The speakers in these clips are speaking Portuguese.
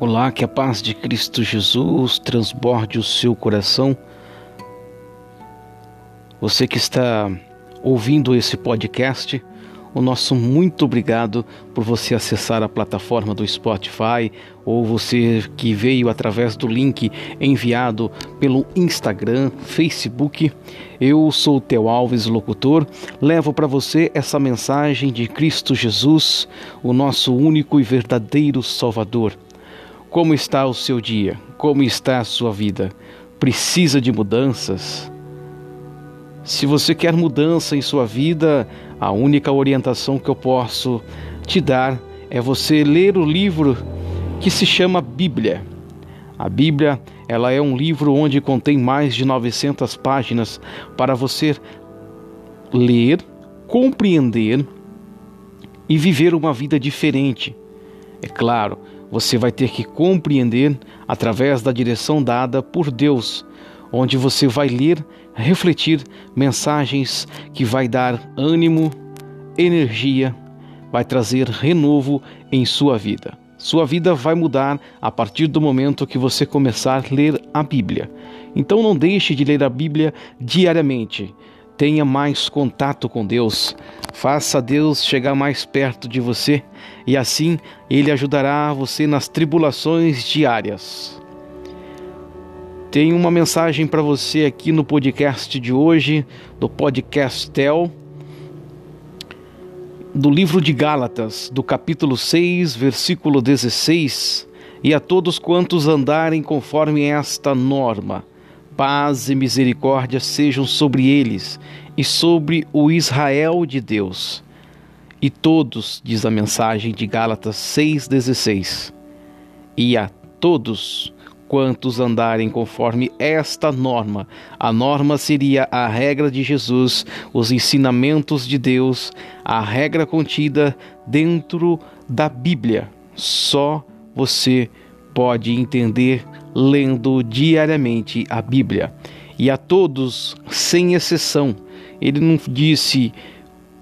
Olá, que a paz de Cristo Jesus transborde o seu coração. Você que está ouvindo esse podcast, o nosso muito obrigado por você acessar a plataforma do Spotify ou você que veio através do link enviado pelo Instagram, Facebook. Eu sou o Teu Alves, locutor, levo para você essa mensagem de Cristo Jesus, o nosso único e verdadeiro Salvador. Como está o seu dia? Como está a sua vida? Precisa de mudanças? Se você quer mudança em sua vida, a única orientação que eu posso te dar é você ler o livro que se chama Bíblia. A Bíblia, ela é um livro onde contém mais de 900 páginas para você ler, compreender e viver uma vida diferente. É claro, você vai ter que compreender através da direção dada por Deus, onde você vai ler, refletir mensagens que vai dar ânimo, energia, vai trazer renovo em sua vida. Sua vida vai mudar a partir do momento que você começar a ler a Bíblia. Então não deixe de ler a Bíblia diariamente. Tenha mais contato com Deus. Faça Deus chegar mais perto de você e assim ele ajudará você nas tribulações diárias. Tenho uma mensagem para você aqui no podcast de hoje, do podcast Tel, do livro de Gálatas, do capítulo 6, versículo 16. E a todos quantos andarem conforme esta norma, paz e misericórdia sejam sobre eles e sobre o Israel de Deus. E todos, diz a mensagem de Gálatas 6,16, e a todos quantos andarem conforme esta norma. A norma seria a regra de Jesus, os ensinamentos de Deus, a regra contida dentro da Bíblia. Só você pode entender lendo diariamente a Bíblia. E a todos, sem exceção, ele não disse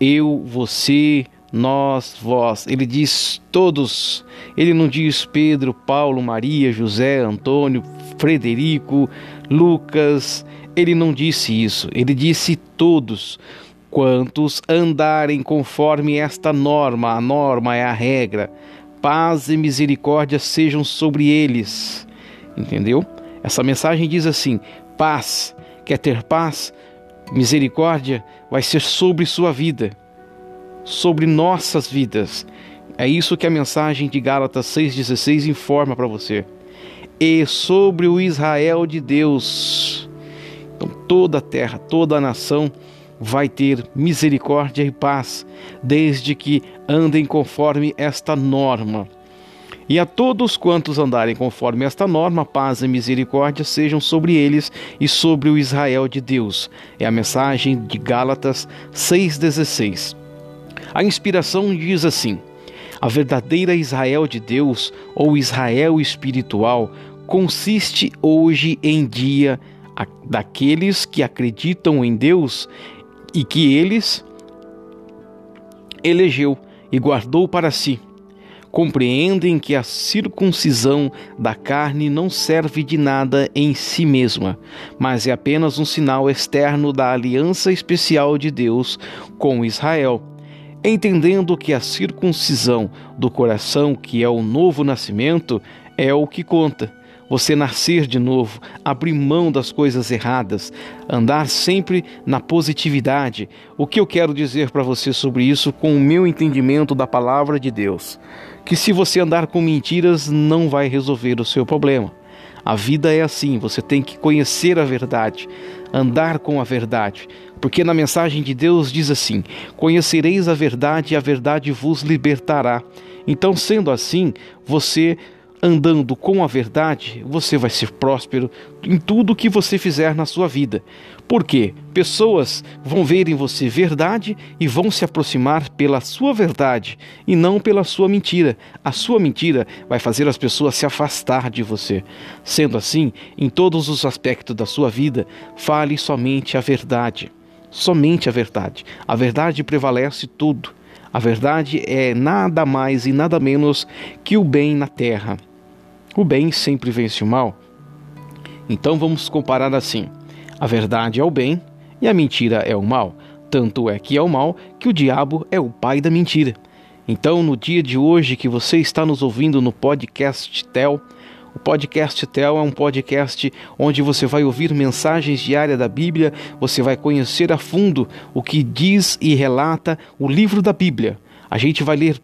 eu, você, nós, vós. Ele diz todos. Ele não diz Pedro, Paulo, Maria, José, Antônio, Frederico, Lucas. Ele não disse isso. Ele disse todos. Quantos andarem conforme esta norma, a norma é a regra, paz e misericórdia sejam sobre eles. Entendeu? Essa mensagem diz assim: paz. Quer ter paz? Misericórdia vai ser sobre sua vida, sobre nossas vidas. É isso que a mensagem de Gálatas 6,16 informa para você. E sobre o Israel de Deus. Então, toda a terra, toda a nação vai ter misericórdia e paz, desde que andem conforme esta norma. E a todos quantos andarem conforme esta norma, paz e misericórdia sejam sobre eles e sobre o Israel de Deus. É a mensagem de Gálatas 6,16. A inspiração diz assim: A verdadeira Israel de Deus, ou Israel espiritual, consiste hoje em dia daqueles que acreditam em Deus e que eles elegeu e guardou para si compreendem que a circuncisão da carne não serve de nada em si mesma, mas é apenas um sinal externo da aliança especial de Deus com Israel. Entendendo que a circuncisão do coração, que é o novo nascimento, é o que conta você nascer de novo, abrir mão das coisas erradas, andar sempre na positividade. O que eu quero dizer para você sobre isso com o meu entendimento da palavra de Deus? Que se você andar com mentiras, não vai resolver o seu problema. A vida é assim, você tem que conhecer a verdade, andar com a verdade. Porque na mensagem de Deus diz assim: Conhecereis a verdade e a verdade vos libertará. Então, sendo assim, você andando com a verdade, você vai ser próspero em tudo que você fizer na sua vida. Porque pessoas vão ver em você verdade e vão se aproximar pela sua verdade e não pela sua mentira. A sua mentira vai fazer as pessoas se afastar de você. Sendo assim, em todos os aspectos da sua vida, fale somente a verdade. Somente a verdade. A verdade prevalece tudo. A verdade é nada mais e nada menos que o bem na terra. O bem sempre vence o mal. Então vamos comparar assim: a verdade é o bem e a mentira é o mal. Tanto é que é o mal que o diabo é o pai da mentira. Então, no dia de hoje que você está nos ouvindo no podcast Tel, o podcast Tel é um podcast onde você vai ouvir mensagens diárias da Bíblia, você vai conhecer a fundo o que diz e relata o livro da Bíblia. A gente vai ler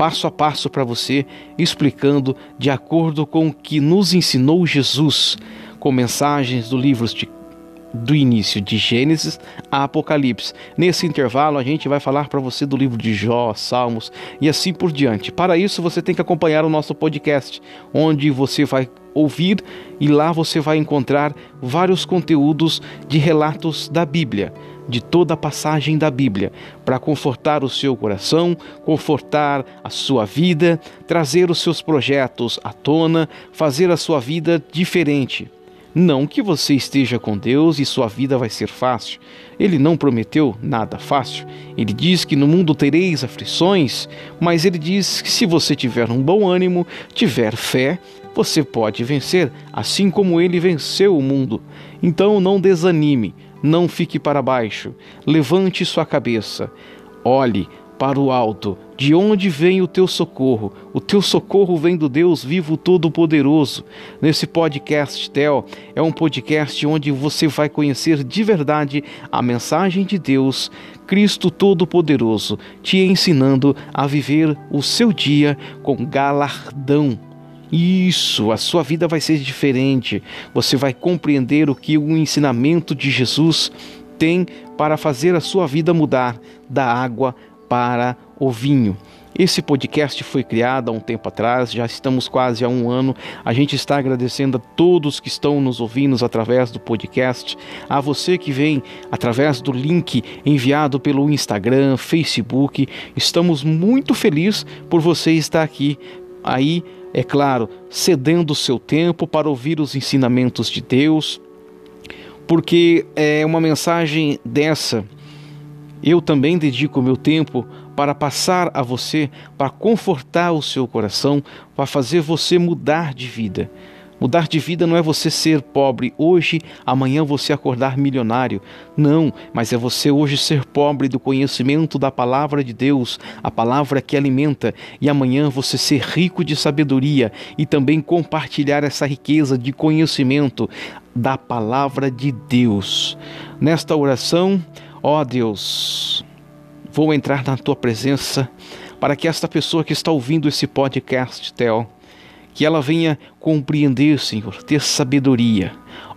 passo a passo para você, explicando de acordo com o que nos ensinou Jesus, com mensagens do livro de do início de Gênesis a Apocalipse. Nesse intervalo, a gente vai falar para você do livro de Jó, Salmos e assim por diante. Para isso, você tem que acompanhar o nosso podcast, onde você vai ouvir e lá você vai encontrar vários conteúdos de relatos da Bíblia, de toda a passagem da Bíblia, para confortar o seu coração, confortar a sua vida, trazer os seus projetos à tona, fazer a sua vida diferente. Não que você esteja com Deus e sua vida vai ser fácil. Ele não prometeu nada fácil. Ele diz que no mundo tereis aflições, mas ele diz que se você tiver um bom ânimo, tiver fé, você pode vencer, assim como ele venceu o mundo. Então não desanime, não fique para baixo. Levante sua cabeça. Olhe para o alto, de onde vem o teu socorro? O teu socorro vem do Deus vivo todo-poderoso. Nesse podcast Tel é um podcast onde você vai conhecer de verdade a mensagem de Deus, Cristo todo-poderoso, te ensinando a viver o seu dia com galardão. Isso, a sua vida vai ser diferente. Você vai compreender o que o ensinamento de Jesus tem para fazer a sua vida mudar da água para o vinho. Esse podcast foi criado há um tempo atrás, já estamos quase há um ano. A gente está agradecendo a todos que estão nos ouvindo através do podcast, a você que vem através do link enviado pelo Instagram, Facebook. Estamos muito felizes por você estar aqui. Aí, é claro, cedendo o seu tempo para ouvir os ensinamentos de Deus, porque é uma mensagem dessa eu também dedico meu tempo para passar a você, para confortar o seu coração, para fazer você mudar de vida. Mudar de vida não é você ser pobre hoje, amanhã você acordar milionário. Não, mas é você hoje ser pobre do conhecimento da palavra de Deus, a palavra que alimenta, e amanhã você ser rico de sabedoria e também compartilhar essa riqueza de conhecimento da palavra de Deus. Nesta oração, Ó oh, Deus, vou entrar na tua presença para que esta pessoa que está ouvindo esse podcast, Theo, que ela venha compreender, Senhor, ter sabedoria.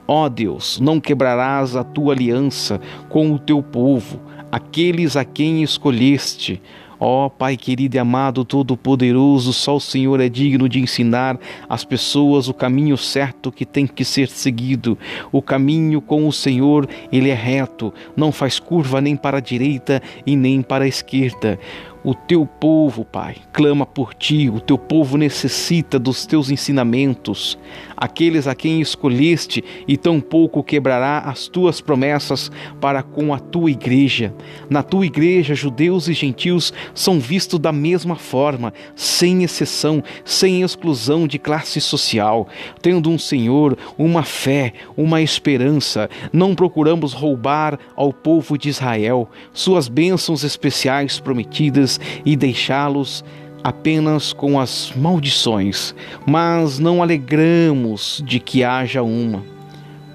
Ó oh, Deus, não quebrarás a tua aliança com o teu povo, aqueles a quem escolheste. Ó oh, Pai querido e amado, todo-poderoso, só o Senhor é digno de ensinar às pessoas o caminho certo que tem que ser seguido. O caminho com o Senhor, ele é reto, não faz curva nem para a direita e nem para a esquerda. O teu povo, Pai, clama por ti, o teu povo necessita dos teus ensinamentos. Aqueles a quem escolheste e tampouco quebrará as tuas promessas para com a tua igreja. Na tua igreja, judeus e gentios são vistos da mesma forma, sem exceção, sem exclusão de classe social, tendo um Senhor, uma fé, uma esperança. Não procuramos roubar ao povo de Israel suas bênçãos especiais prometidas e deixá-los apenas com as maldições, mas não alegramos de que haja uma,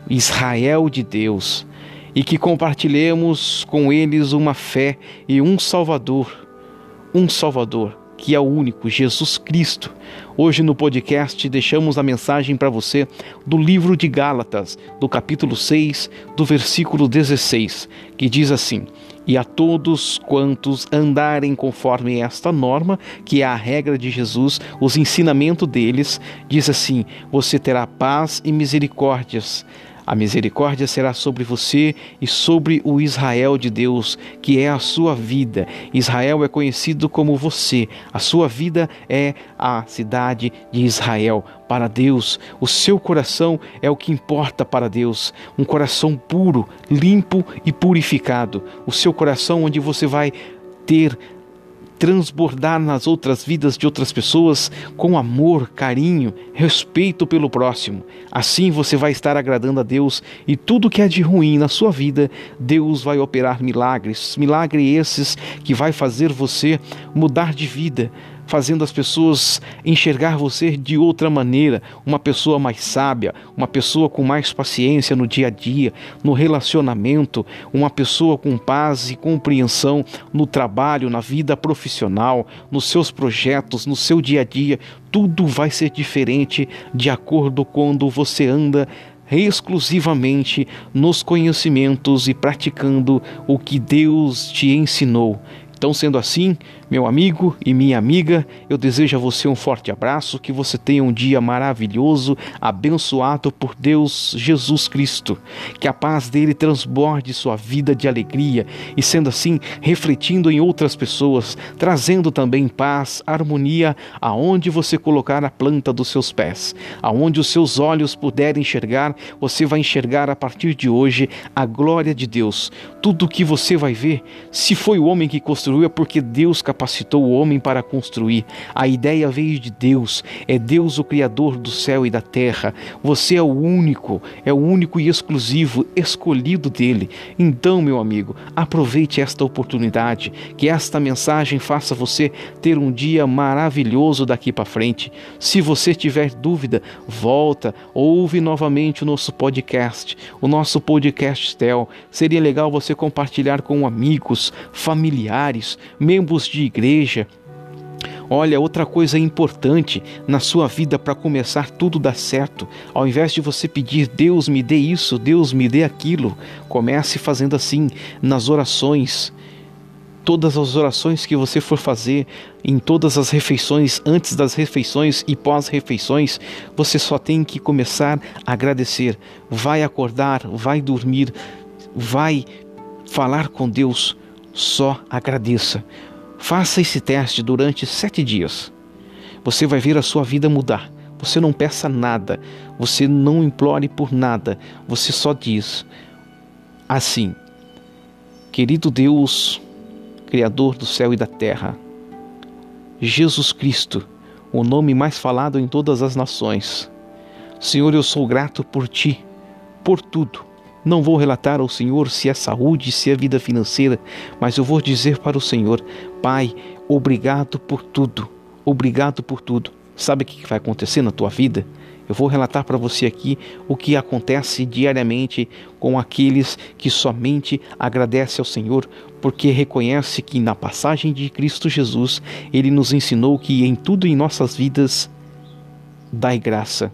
Israel de Deus, e que compartilhemos com eles uma fé e um Salvador, um Salvador que é o único, Jesus Cristo. Hoje no podcast deixamos a mensagem para você do livro de Gálatas, do capítulo 6, do versículo 16, que diz assim: E a todos quantos andarem conforme esta norma, que é a regra de Jesus, os ensinamentos deles, diz assim: você terá paz e misericórdias a misericórdia será sobre você e sobre o Israel de Deus, que é a sua vida. Israel é conhecido como você. A sua vida é a cidade de Israel. Para Deus, o seu coração é o que importa para Deus. Um coração puro, limpo e purificado. O seu coração onde você vai ter transbordar nas outras vidas de outras pessoas com amor, carinho, respeito pelo próximo. Assim você vai estar agradando a Deus e tudo que é de ruim na sua vida, Deus vai operar milagres, milagres esses que vai fazer você mudar de vida, fazendo as pessoas enxergar você de outra maneira, uma pessoa mais sábia, uma pessoa com mais paciência no dia a dia, no relacionamento, uma pessoa com paz e compreensão no trabalho, na vida profissional, nos seus projetos, no seu dia a dia. Tudo vai ser diferente de acordo quando você anda exclusivamente nos conhecimentos e praticando o que Deus te ensinou. Então, sendo assim, meu amigo e minha amiga, eu desejo a você um forte abraço, que você tenha um dia maravilhoso, abençoado por Deus Jesus Cristo. Que a paz dele transborde sua vida de alegria e, sendo assim, refletindo em outras pessoas, trazendo também paz, harmonia aonde você colocar a planta dos seus pés. Aonde os seus olhos puderem enxergar, você vai enxergar a partir de hoje a glória de Deus. Tudo que você vai ver, se foi o homem que construiu, é porque Deus capacitou capacitou o homem para construir. A ideia veio de Deus, é Deus o Criador do céu e da terra. Você é o único, é o único e exclusivo escolhido dele. Então, meu amigo, aproveite esta oportunidade, que esta mensagem faça você ter um dia maravilhoso daqui para frente. Se você tiver dúvida, volta, ouve novamente o nosso podcast, o nosso podcast Tel. Seria legal você compartilhar com amigos, familiares, membros de igreja. Olha, outra coisa importante na sua vida para começar tudo dar certo, ao invés de você pedir Deus me dê isso, Deus me dê aquilo, comece fazendo assim nas orações. Todas as orações que você for fazer, em todas as refeições, antes das refeições e pós-refeições, você só tem que começar a agradecer. Vai acordar, vai dormir, vai falar com Deus, só agradeça. Faça esse teste durante sete dias. Você vai ver a sua vida mudar. Você não peça nada, você não implore por nada, você só diz assim: Querido Deus, Criador do céu e da terra, Jesus Cristo, o nome mais falado em todas as nações. Senhor, eu sou grato por ti, por tudo. Não vou relatar ao Senhor se é saúde, se é vida financeira, mas eu vou dizer para o Senhor: Pai, obrigado por tudo, obrigado por tudo. Sabe o que vai acontecer na tua vida? Eu vou relatar para você aqui o que acontece diariamente com aqueles que somente agradecem ao Senhor, porque reconhece que na passagem de Cristo Jesus, ele nos ensinou que em tudo em nossas vidas dai graça.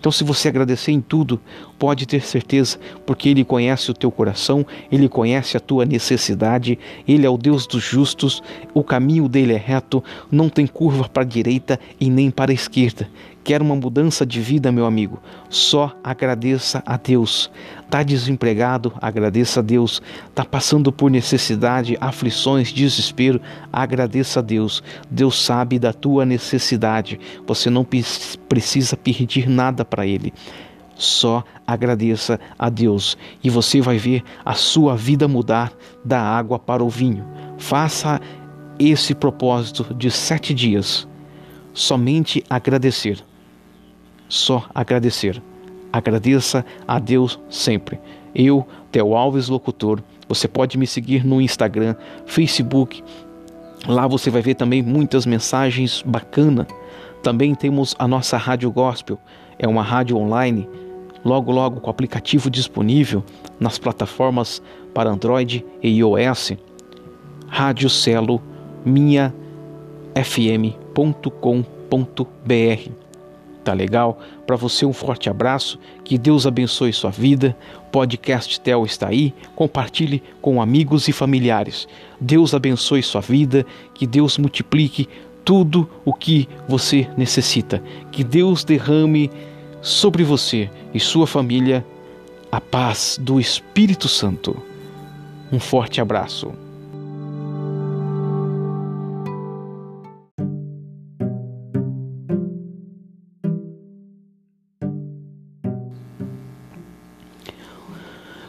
Então, se você agradecer em tudo, pode ter certeza, porque Ele conhece o teu coração, Ele conhece a tua necessidade, Ele é o Deus dos justos, o caminho dele é reto, não tem curva para a direita e nem para a esquerda. Quer uma mudança de vida, meu amigo? Só agradeça a Deus. Está desempregado? Agradeça a Deus. Está passando por necessidade, aflições, desespero? Agradeça a Deus. Deus sabe da tua necessidade. Você não precisa pedir nada para Ele. Só agradeça a Deus e você vai ver a sua vida mudar da água para o vinho. Faça esse propósito de sete dias. Somente agradecer só agradecer. Agradeça a Deus sempre. Eu, Theo Alves Locutor, você pode me seguir no Instagram, Facebook. Lá você vai ver também muitas mensagens bacanas. Também temos a nossa Rádio Gospel, é uma rádio online, logo logo com aplicativo disponível nas plataformas para Android e iOS. Rádio Celo minha fm.com.br. Tá legal? Para você um forte abraço, que Deus abençoe sua vida. Podcast Tel está aí, compartilhe com amigos e familiares. Deus abençoe sua vida, que Deus multiplique tudo o que você necessita. Que Deus derrame sobre você e sua família a paz do Espírito Santo. Um forte abraço.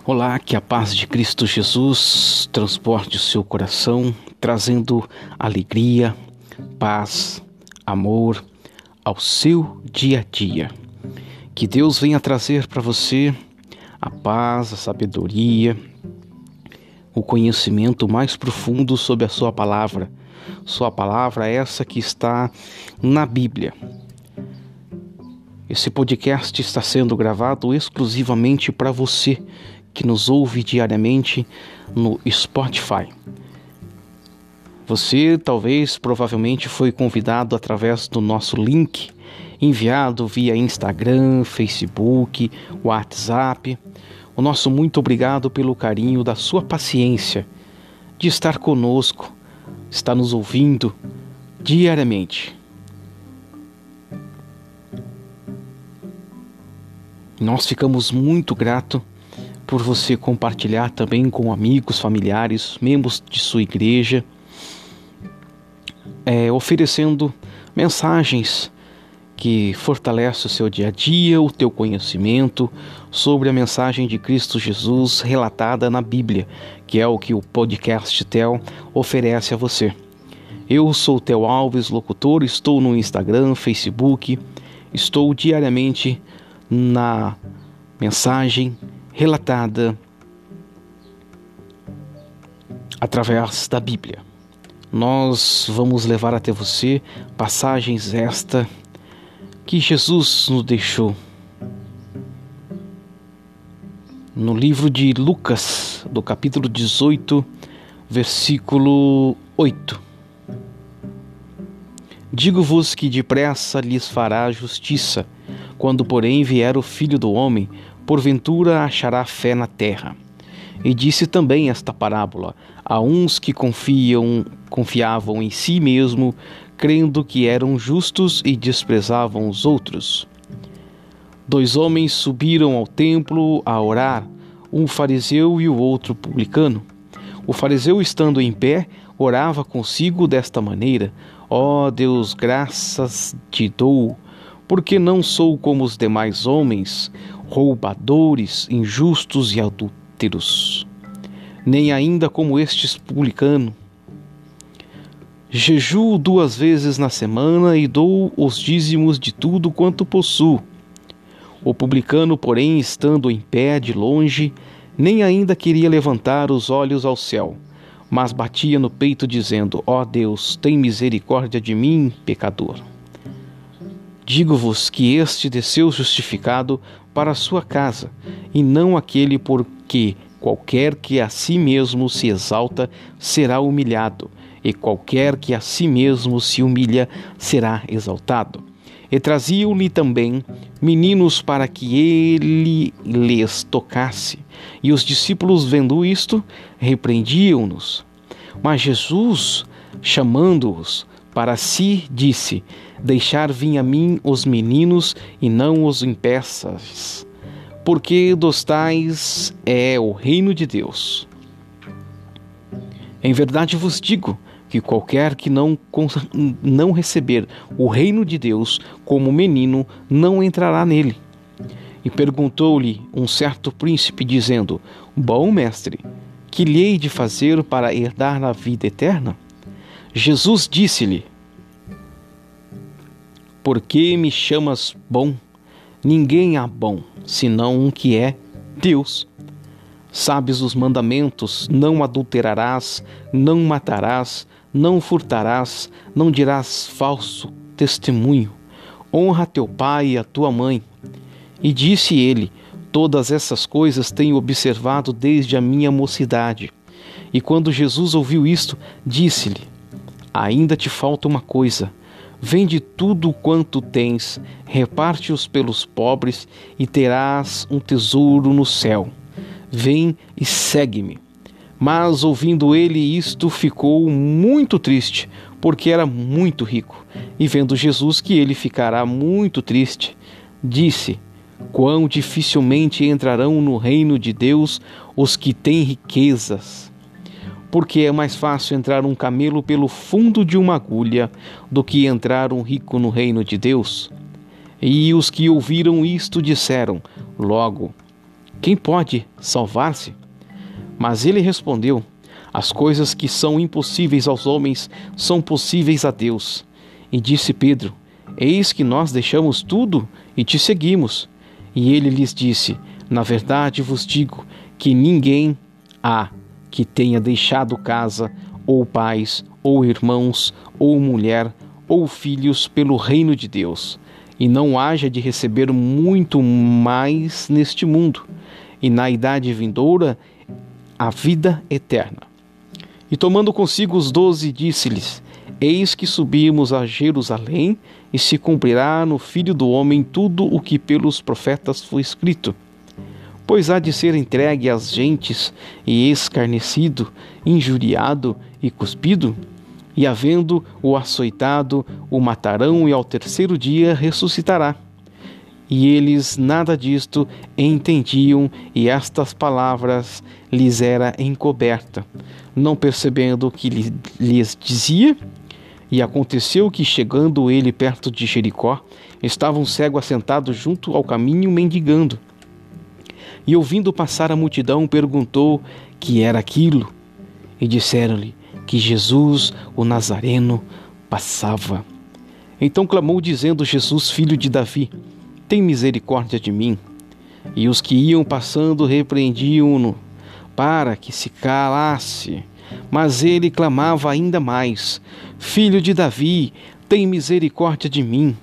Olá, que a paz de Cristo Jesus transporte o seu coração, trazendo alegria, paz, amor ao seu dia a dia. Que Deus venha trazer para você a paz, a sabedoria, o conhecimento mais profundo sobre a sua palavra. Sua palavra é essa que está na Bíblia. Esse podcast está sendo gravado exclusivamente para você que nos ouve diariamente no Spotify. Você talvez, provavelmente, foi convidado através do nosso link enviado via Instagram, Facebook, WhatsApp. O nosso muito obrigado pelo carinho da sua paciência de estar conosco, estar nos ouvindo diariamente. Nós ficamos muito gratos por você compartilhar também com amigos, familiares, membros de sua igreja, é, oferecendo mensagens que fortalecem o seu dia a dia, o teu conhecimento sobre a mensagem de Cristo Jesus relatada na Bíblia, que é o que o podcast Tel oferece a você. Eu sou Tel Alves, locutor, estou no Instagram, Facebook, estou diariamente na mensagem relatada através da Bíblia. Nós vamos levar até você passagens esta que Jesus nos deixou no livro de Lucas, do capítulo 18, versículo 8. Digo-vos que depressa lhes fará justiça, quando, porém, vier o filho do homem, porventura achará fé na terra. E disse também esta parábola a uns que confiam, confiavam em si mesmo, crendo que eram justos e desprezavam os outros. Dois homens subiram ao templo a orar, um fariseu e o outro publicano. O fariseu, estando em pé, orava consigo desta maneira: Ó oh Deus, graças te dou, porque não sou como os demais homens, roubadores, injustos e adúlteros, nem ainda como estes publicano. Jejuo duas vezes na semana e dou os dízimos de tudo quanto possuo. O publicano, porém, estando em pé de longe, nem ainda queria levantar os olhos ao céu, mas batia no peito, dizendo: Ó oh Deus, tem misericórdia de mim, pecador. Digo-vos que este desceu justificado para a sua casa, e não aquele porque qualquer que a si mesmo se exalta será humilhado, e qualquer que a si mesmo se humilha será exaltado. E traziam-lhe também meninos para que ele lhes tocasse. E os discípulos, vendo isto, repreendiam-nos. Mas Jesus, chamando-os para si, disse: Deixar vir a mim os meninos e não os impeças, porque dos tais é o reino de Deus. Em verdade vos digo que qualquer que não, não receber o reino de Deus como menino não entrará nele. E perguntou-lhe um certo príncipe, dizendo: Bom mestre, que lhe hei de fazer para herdar a vida eterna? Jesus disse-lhe: por que me chamas bom? Ninguém há bom, senão um que é Deus. Sabes os mandamentos: não adulterarás, não matarás, não furtarás, não dirás falso testemunho. Honra teu pai e a tua mãe. E disse ele: Todas essas coisas tenho observado desde a minha mocidade. E quando Jesus ouviu isto, disse-lhe: Ainda te falta uma coisa Vende tudo quanto tens, reparte-os pelos pobres e terás um tesouro no céu. Vem e segue-me. Mas ouvindo ele isto, ficou muito triste, porque era muito rico. E vendo Jesus que ele ficará muito triste, disse: Quão dificilmente entrarão no reino de Deus os que têm riquezas porque é mais fácil entrar um camelo pelo fundo de uma agulha do que entrar um rico no reino de Deus. E os que ouviram isto disseram: Logo, quem pode salvar-se? Mas ele respondeu: As coisas que são impossíveis aos homens são possíveis a Deus. E disse Pedro: Eis que nós deixamos tudo e te seguimos. E ele lhes disse: Na verdade vos digo que ninguém há que tenha deixado casa, ou pais, ou irmãos, ou mulher, ou filhos pelo reino de Deus, e não haja de receber muito mais neste mundo, e na idade vindoura a vida eterna. E tomando consigo os doze, disse-lhes: Eis que subimos a Jerusalém, e se cumprirá no Filho do Homem tudo o que pelos profetas foi escrito. Pois há de ser entregue às gentes, e escarnecido, injuriado e cuspido, e havendo o açoitado, o matarão, e ao terceiro dia ressuscitará. E eles nada disto entendiam, e estas palavras lhes era encoberta, não percebendo o que lhes dizia. E aconteceu que, chegando ele perto de Jericó, estava um cego assentado junto ao caminho mendigando. E ouvindo passar a multidão, perguntou que era aquilo. E disseram-lhe que Jesus, o Nazareno, passava. Então clamou, dizendo: Jesus, filho de Davi, tem misericórdia de mim. E os que iam passando repreendiam-no, para que se calasse. Mas ele clamava ainda mais: Filho de Davi, tem misericórdia de mim.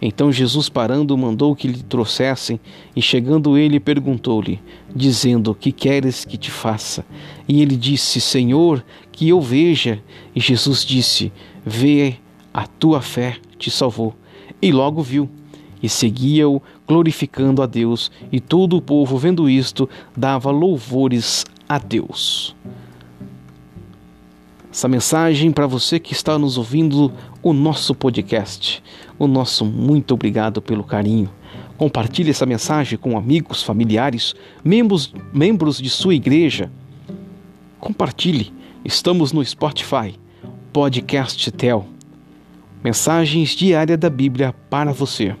Então Jesus, parando, mandou que lhe trouxessem, e chegando ele, perguntou-lhe, dizendo: Que queres que te faça? E ele disse: Senhor, que eu veja. E Jesus disse: Vê, a tua fé te salvou. E logo viu, e seguia-o, glorificando a Deus, e todo o povo, vendo isto, dava louvores a Deus essa mensagem para você que está nos ouvindo o nosso podcast. O nosso muito obrigado pelo carinho. Compartilhe essa mensagem com amigos, familiares, membros, membros de sua igreja. Compartilhe. Estamos no Spotify, Podcast Tel. Mensagens diárias da Bíblia para você.